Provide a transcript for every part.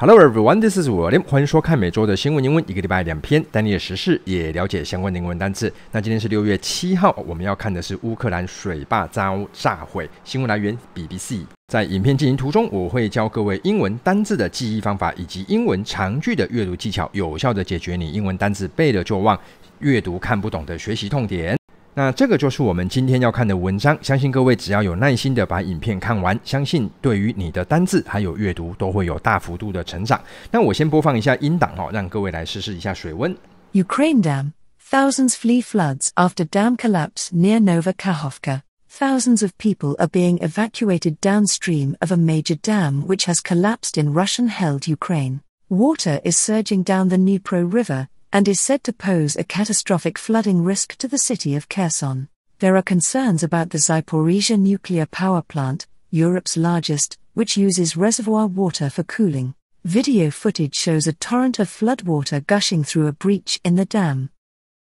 Hello everyone, this is William。欢迎收看每周的新闻英文，一个礼拜两篇，带你的时事也了解相关的英文单词。那今天是六月七号，我们要看的是乌克兰水坝遭炸毁。新闻来源 BBC。在影片进行途中，我会教各位英文单字的记忆方法，以及英文长句的阅读技巧，有效的解决你英文单字背了就忘、阅读看不懂的学习痛点。那这个就是我们今天要看的文章，相信各位只要有耐心的把影片看完，相信对于你的单字还有阅读都会有大幅度的成长。那我先播放一下音档哦，让各位来试试一下水温。Ukraine dam, thousands flee floods after dam collapse near Novakhovka. Thousands of people are being evacuated downstream of a major dam which has collapsed in Russian-held Ukraine. Water is surging down the Dnipro River. and is said to pose a catastrophic flooding risk to the city of Kherson. There are concerns about the Zaporizhia nuclear power plant, Europe's largest, which uses reservoir water for cooling. Video footage shows a torrent of floodwater gushing through a breach in the dam.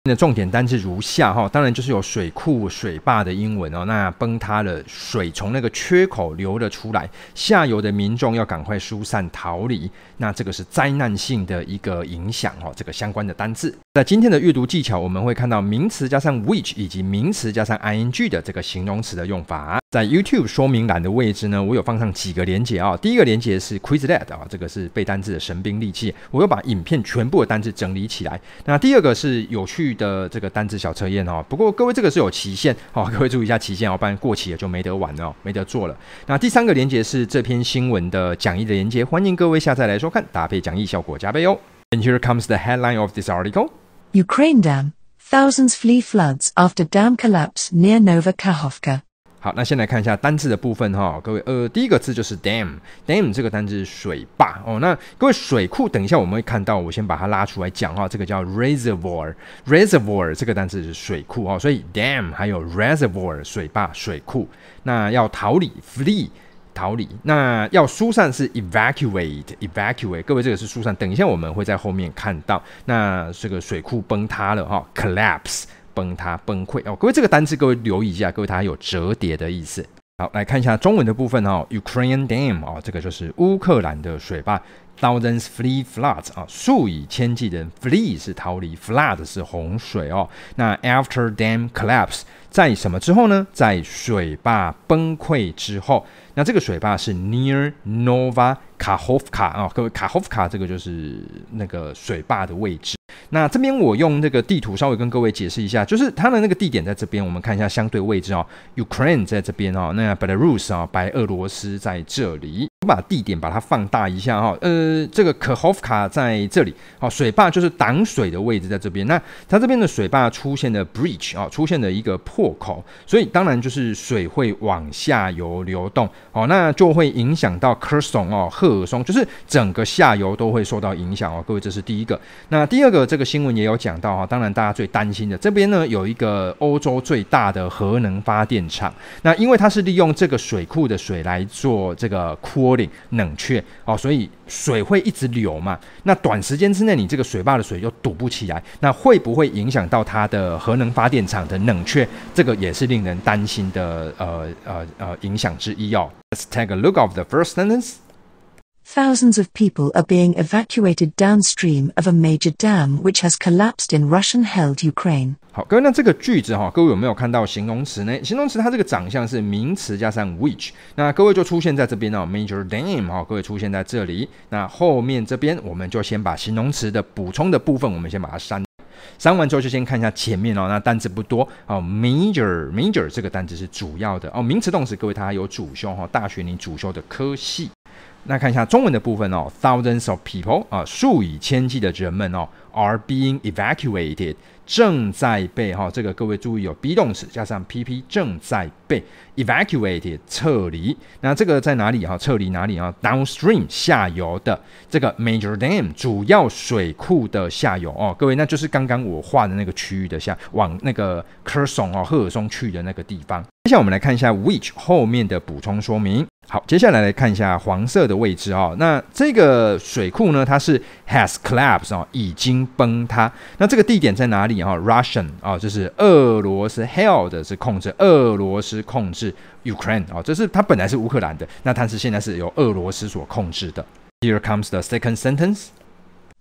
的重点单字如下哈，当然就是有水库、水坝的英文哦。那崩塌了，水从那个缺口流了出来，下游的民众要赶快疏散逃离。那这个是灾难性的一个影响哦。这个相关的单字，在今天的阅读技巧，我们会看到名词加上 which 以及名词加上 ing 的这个形容词的用法。在 YouTube 说明栏的位置呢，我有放上几个连结啊。第一个连结是 Quizlet 啊，这个是背单字的神兵利器，我又把影片全部的单字整理起来。那第二个是有趣的这个单字小测验哦，不过各位这个是有期限哦，各位注意一下期限哦，不然过期了就没得玩了，没得做了。那第三个连接是这篇新闻的讲义的连接，欢迎各位下载来收看，搭配讲义效果加倍哦。And here comes the headline of this article: Ukraine dam, thousands flee floods after dam collapse near Novakhovka. 好，那先来看一下单字的部分哈，各位，呃，第一个字就是 dam，dam 这个单字是水坝哦。那各位水库，等一下我们会看到，我先把它拉出来讲哈，这个叫 reservoir，reservoir 这个单字是水库哦，所以 dam 还有 reservoir 水坝水库。那要逃离 flee 逃离，那要疏散是 evacuate，evacuate，各位这个是疏散，等一下我们会在后面看到。那这个水库崩塌了哈，collapse。崩塌、崩溃哦，各位这个单词各位留意一下，各位它有折叠的意思。好，来看一下中文的部分哦，Ukraine dam 哦，这个就是乌克兰的水坝。Thousands flee floods 啊，数以千计的人 flee 是逃离，flood 是洪水哦。那 after dam collapse 在什么之后呢？在水坝崩溃之后，那这个水坝是 near Novakahovka 啊，各位 Kahovka 这个就是那个水坝的位置。那这边我用这个地图稍微跟各位解释一下，就是它的那个地点在这边，我们看一下相对位置哦，Ukraine 在这边哦，那 Belarus 啊，白俄罗斯在这里。我把地点把它放大一下哈，呃，这个 Khovka 在这里，好，水坝就是挡水的位置在这边。那它这边的水坝出现了 breach 啊，出现了一个破口，所以当然就是水会往下游流动，哦，那就会影响到 Kherson 哦，赫尔松，就是整个下游都会受到影响哦。各位，这是第一个。那第二个，这个新闻也有讲到哈，当然大家最担心的这边呢，有一个欧洲最大的核能发电厂，那因为它是利用这个水库的水来做这个 cooling 冷却哦，所以水会一直流嘛。那短时间之内，你这个水坝的水又堵不起来，那会不会影响到它的核能发电厂的冷却？这个也是令人担心的呃呃呃影响之一哦。Let's take a look of the first sentence. Thousands of people are being evacuated downstream of a major dam which has collapsed in Russian-held Ukraine. 好，各位，那这个句子哈，各位有没有看到形容词呢？形容词它这个长相是名词加上 which，那各位就出现在这边哦，major dam 哈，各位出现在这里。那后面这边我们就先把形容词的补充的部分，我们先把它删。删完之后就先看一下前面哦，那单词不多哦，major major 这个单词是主要的哦，名词动词，各位它有主修哈，大学你主修的科系。那看一下中文的部分哦，thousands of people 啊，数以千计的人们哦，are being evacuated，正在被哈，这个各位注意有 be 动词加上 pp，正在被 evacuated 撤离。那这个在哪里哈？撤离哪里啊？Downstream 下游的这个 major dam 主要水库的下游哦，各位那就是刚刚我画的那个区域的下，往那个 Kherson 哦，赫尔松去的那个地方。接下来我们来看一下 which 后面的补充说明。好，接下来来看一下黄色的位置啊、哦。那这个水库呢，它是 has collapsed 哦，已经崩塌。那这个地点在哪里啊、哦、？Russian 啊、哦，就是俄罗斯 held 是控制，俄罗斯控制 Ukraine 啊、哦，这是它本来是乌克兰的，那它是现在是由俄罗斯所控制的。 Here comes the second sentence.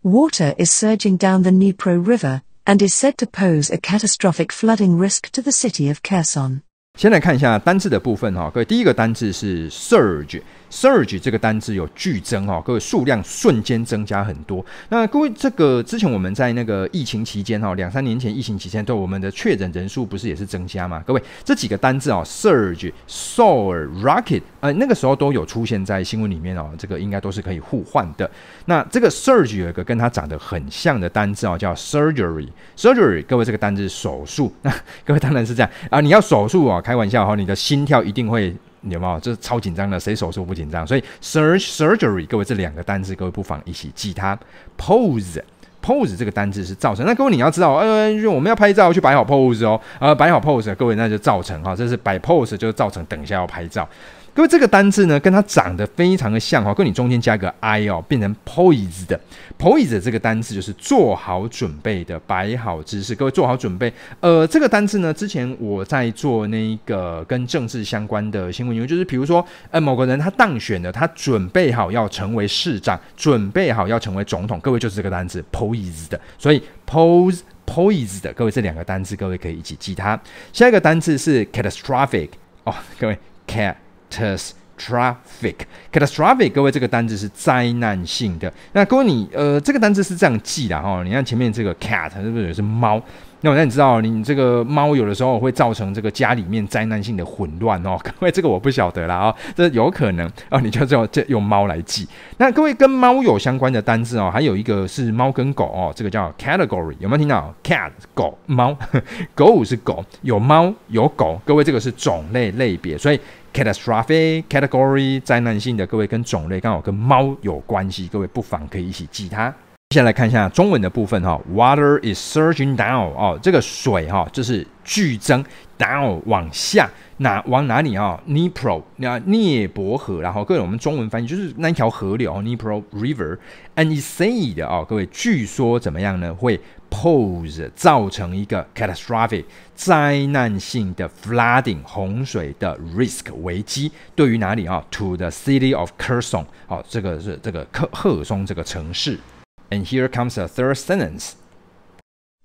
Water is surging down the Dnipro River and is said to pose a catastrophic flooding risk to the city of Kherson. 先来看一下单字的部分哈，各位，第一个单字是 surge。surge 这个单字有剧增哈，各位数量瞬间增加很多。那各位，这个之前我们在那个疫情期间哈，两三年前疫情期间，对我们的确诊人数不是也是增加吗？各位，这几个单字哦，surge、soar、rocket，呃，那个时候都有出现在新闻里面哦，这个应该都是可以互换的。那这个 surge 有一个跟它长得很像的单字哦，叫 surgery。surgery，各位，这个单字手术。那各位当然是这样啊，你要手术啊，开玩笑哈，你的心跳一定会。有没有？这是超紧张的，谁手术不紧张？所以 surge surgery，各位这两个单字，各位不妨一起记它。pose pose 这个单字是造成。那各位你要知道，呃，我们要拍照去摆好 pose 哦，呃，摆好 pose，各位那就造成哈，这是摆 pose 就是造成等一下要拍照。各位，这个单字呢，跟它长得非常的像哈，跟你中间加个 i 哦，变成 poised 的 poised 这个单字就是做好准备的，摆好姿势。各位做好准备。呃，这个单字呢，之前我在做那个跟政治相关的新闻，因为就是比如说，呃，某个人他当选了，他准备好要成为市长，准备好要成为总统。各位就是这个单字 poised 的，所以 pose poised 的，各位这两个单字，各位可以一起记它。下一个单字是 catastrophic 哦，各位 cat。catastrophic，catastrophic，各位这个单字是灾难性的。那各位你呃这个单字是这样记的哈，你看前面这个 cat 是不是也是猫？那我让你知道，你这个猫有的时候会造成这个家里面灾难性的混乱哦。各位这个我不晓得啦啊，这有可能哦，你就这这用猫来记。那各位跟猫有相关的单字哦，还有一个是猫跟狗哦，这个叫 category，有没有听到？cat 狗猫，狗是狗，有猫有狗，各位这个是种类类别，所以。Catastrophic category 灾难性的，各位跟种类刚好跟猫有关系，各位不妨可以一起记它。接下来看一下中文的部分哈，Water is surging down 哦，这个水哈就是剧增 down 往下，哪往哪里啊？Dnipro 那聂伯河，然后各位我们中文翻译就是那一条河流 Dnipro River，and is said 哦，各位据说怎么样呢？会 pose 造成一个 catastrophic 灾难性的 flooding 洪水的 risk 危机，对于哪里啊？To the city of Kherson 哦，这个是这个克赫松这个城市。And here comes a third sentence.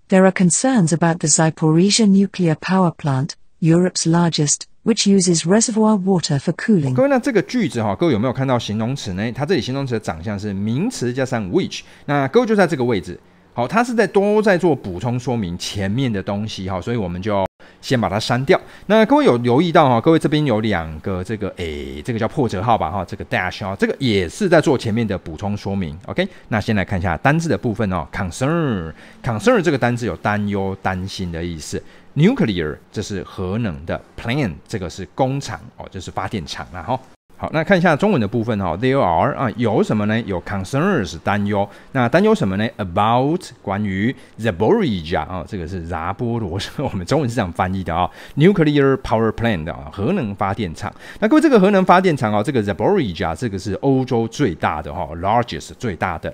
There are concerns about the Zaporizhzhia nuclear power plant, Europe's largest, which uses reservoir water for cooling. 各位，那这个句子哈，各位有没有看到形容词呢？它这里形容词的长相是名词加上 which，那各位就在这个位置。 好，它是在都在做补充说明前面的东西哈，所以我们就先把它删掉。那各位有留意到哈？各位这边有两个这个诶，这个叫破折号吧哈，这个 dash 啊，这个也是在做前面的补充说明。OK，那先来看一下单字的部分哦。Concern，concern 这个单字有担忧、担心的意思。Nuclear 这是核能的，plant 这个是工厂哦，就是发电厂了哈。好，那看一下中文的部分哈，there are 啊，有什么呢？有 concerns 担忧，那担忧什么呢？About 关于 Zaporizhia 啊，这个是扎波罗，我们中文是这样翻译的啊，nuclear power plant 啊，核能发电厂。那各位这个核能发电厂啊，这个 Zaporizhia 这个是欧洲最大的哈，largest 最大的。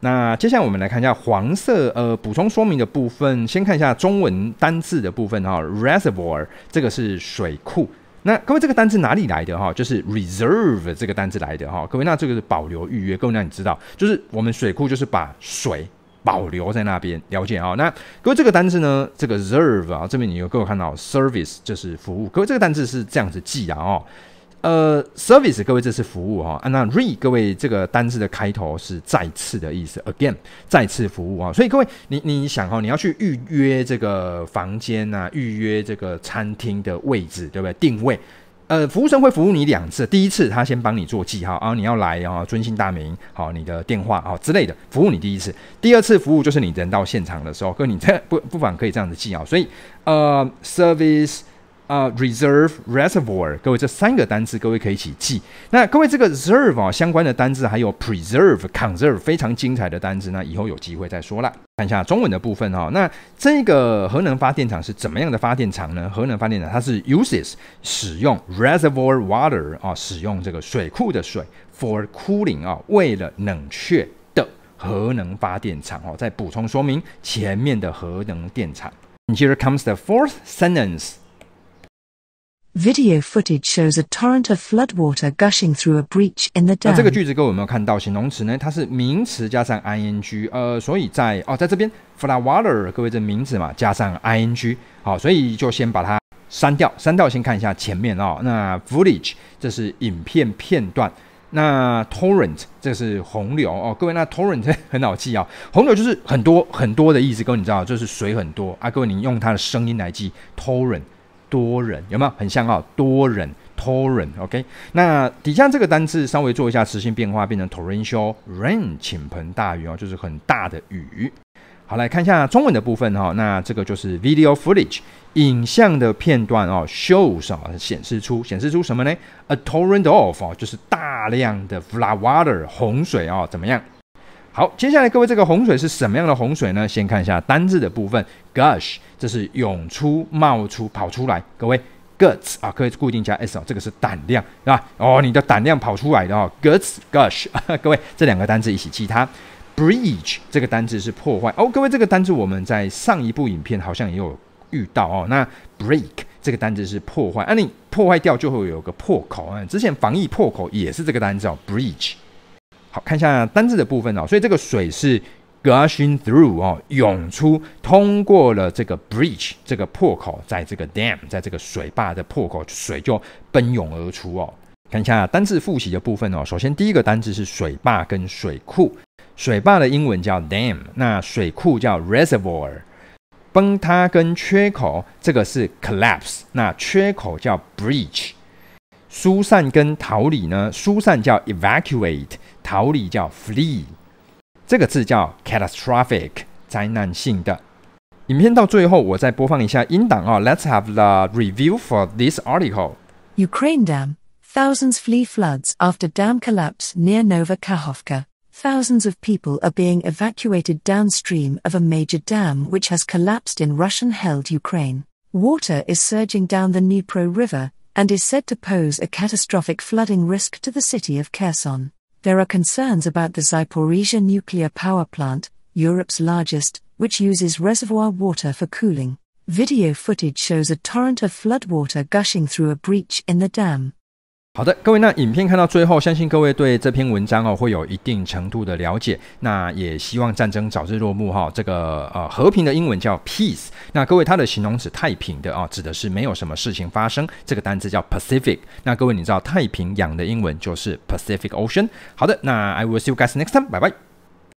那接下来我们来看一下黄色呃补充说明的部分，先看一下中文单字的部分哈，reservoir 这个是水库。那各位，这个单字哪里来的哈？就是 reserve 这个单字来的哈。各位，那这个是保留预约。各位，那你知道，就是我们水库就是把水保留在那边，了解啊？那各位，这个单字呢，这个 reserve 啊，这边你有各位看到 service 就是服务。各位，这个单字是这样子记的哦。呃，service，各位这是服务哈，那 re 各位这个单字的开头是再次的意思，again 再次服务啊，所以各位你你想哈，你要去预约这个房间呐，预约这个餐厅的位置，对不对？定位，呃，服务生会服务你两次，第一次他先帮你做记号啊，你要来啊，尊姓大名，好，你的电话啊之类的，服务你第一次，第二次服务就是你人到现场的时候，各位你这不不妨可以这样子记啊，所以呃，service。啊、，reserve reservoir，各位这三个单词，各位可以一起记。那各位这个 reserve 啊，相关的单词还有 preserve、conserve，非常精彩的单词，那以后有机会再说啦。看一下中文的部分哈，那这个核能发电厂是怎么样的发电厂呢？核能发电厂它是 uses 使用 reservoir water 啊，使用这个水库的水 for cooling 啊，为了冷却的核能发电厂哦。再补充说明前面的核能电厂。Here comes the fourth sentence. Video footage shows a torrent of floodwater gushing through a breach in the dam. 那这个句子各位有没有看到形容词呢？它是名词加上 ing，呃，所以在哦，在这边 floodwater，各位这名词嘛，加上 ing，好，所以就先把它删掉。删掉先看一下前面哦。那 footage 这是影片片段，那 torrent 这是洪流哦。各位，那 torrent 很好记啊、洪流就是很多很多的意思，各位你知道，就是水很多啊。各位你用它的声音来记 torrent。多人有没有很像啊？多人 torrent，OK？那底下这个单字稍微做一下词性变化，变成 torrential rain，倾盆大雨哦，就是很大的雨。好，来看一下中文的部分哈。那这个就是 video footage，影像的片段哦，shows 啊，显示出显示出什么呢？A torrent of 哦，就是大量的 flood water 洪水哦，怎么样？好，接下来各位，这个洪水是什么样的洪水呢？先看一下单字的部分，gush，这是涌出、冒出、跑出来。各位，guts 啊，可以固定加 s 哦，这个是胆量，是吧？哦，你的胆量跑出来的哦，guts gush。各位，这两个单字一起记它。breach 这个单字是破坏哦，各位，这个单字我们在上一部影片好像也有遇到哦。那 break 这个单字是破坏，那、啊、你破坏掉就会有个破口啊。之前防疫破口也是这个单字哦，breach。看一下单字的部分哦，所以这个水是 gushing through 哦，涌出，通过了这个 breach 这个破口，在这个 dam，在这个水坝的破口，水就奔涌而出哦。看一下单字复习的部分哦，首先第一个单字是水坝跟水库，水坝的英文叫 dam，那水库叫 reservoir，崩塌跟缺口这个是 collapse，那缺口叫 breach。疏散跟逃离呢？疏散叫 evacuate，逃离叫 flee。这个字叫 catastrophic，灾难性的。影片到最后，我再播放一下音档啊。Let's have the review for this article. Ukraine dam. Thousands flee floods after dam collapse near Novakhovka. Thousands of people are being evacuated downstream of a major dam which has collapsed in Russian-held Ukraine. Water is surging down the Dnipro River, and is said to pose a catastrophic flooding risk to the city of Kherson. There are concerns about the Zaporizhia nuclear power plant, Europe's largest, which uses reservoir water for cooling. Video footage shows a torrent of floodwater gushing through a breach in the dam. 好的，各位，那影片看到最后，相信各位对这篇文章哦会有一定程度的了解。那也希望战争早日落幕哈、这个呃和平的英文叫 peace。那各位，它的形容词太平的啊、哦，指的是没有什么事情发生。这个单词叫 Pacific。那各位，你知道太平洋的英文就是 Pacific Ocean。好的，那 I will see you guys next time。拜拜。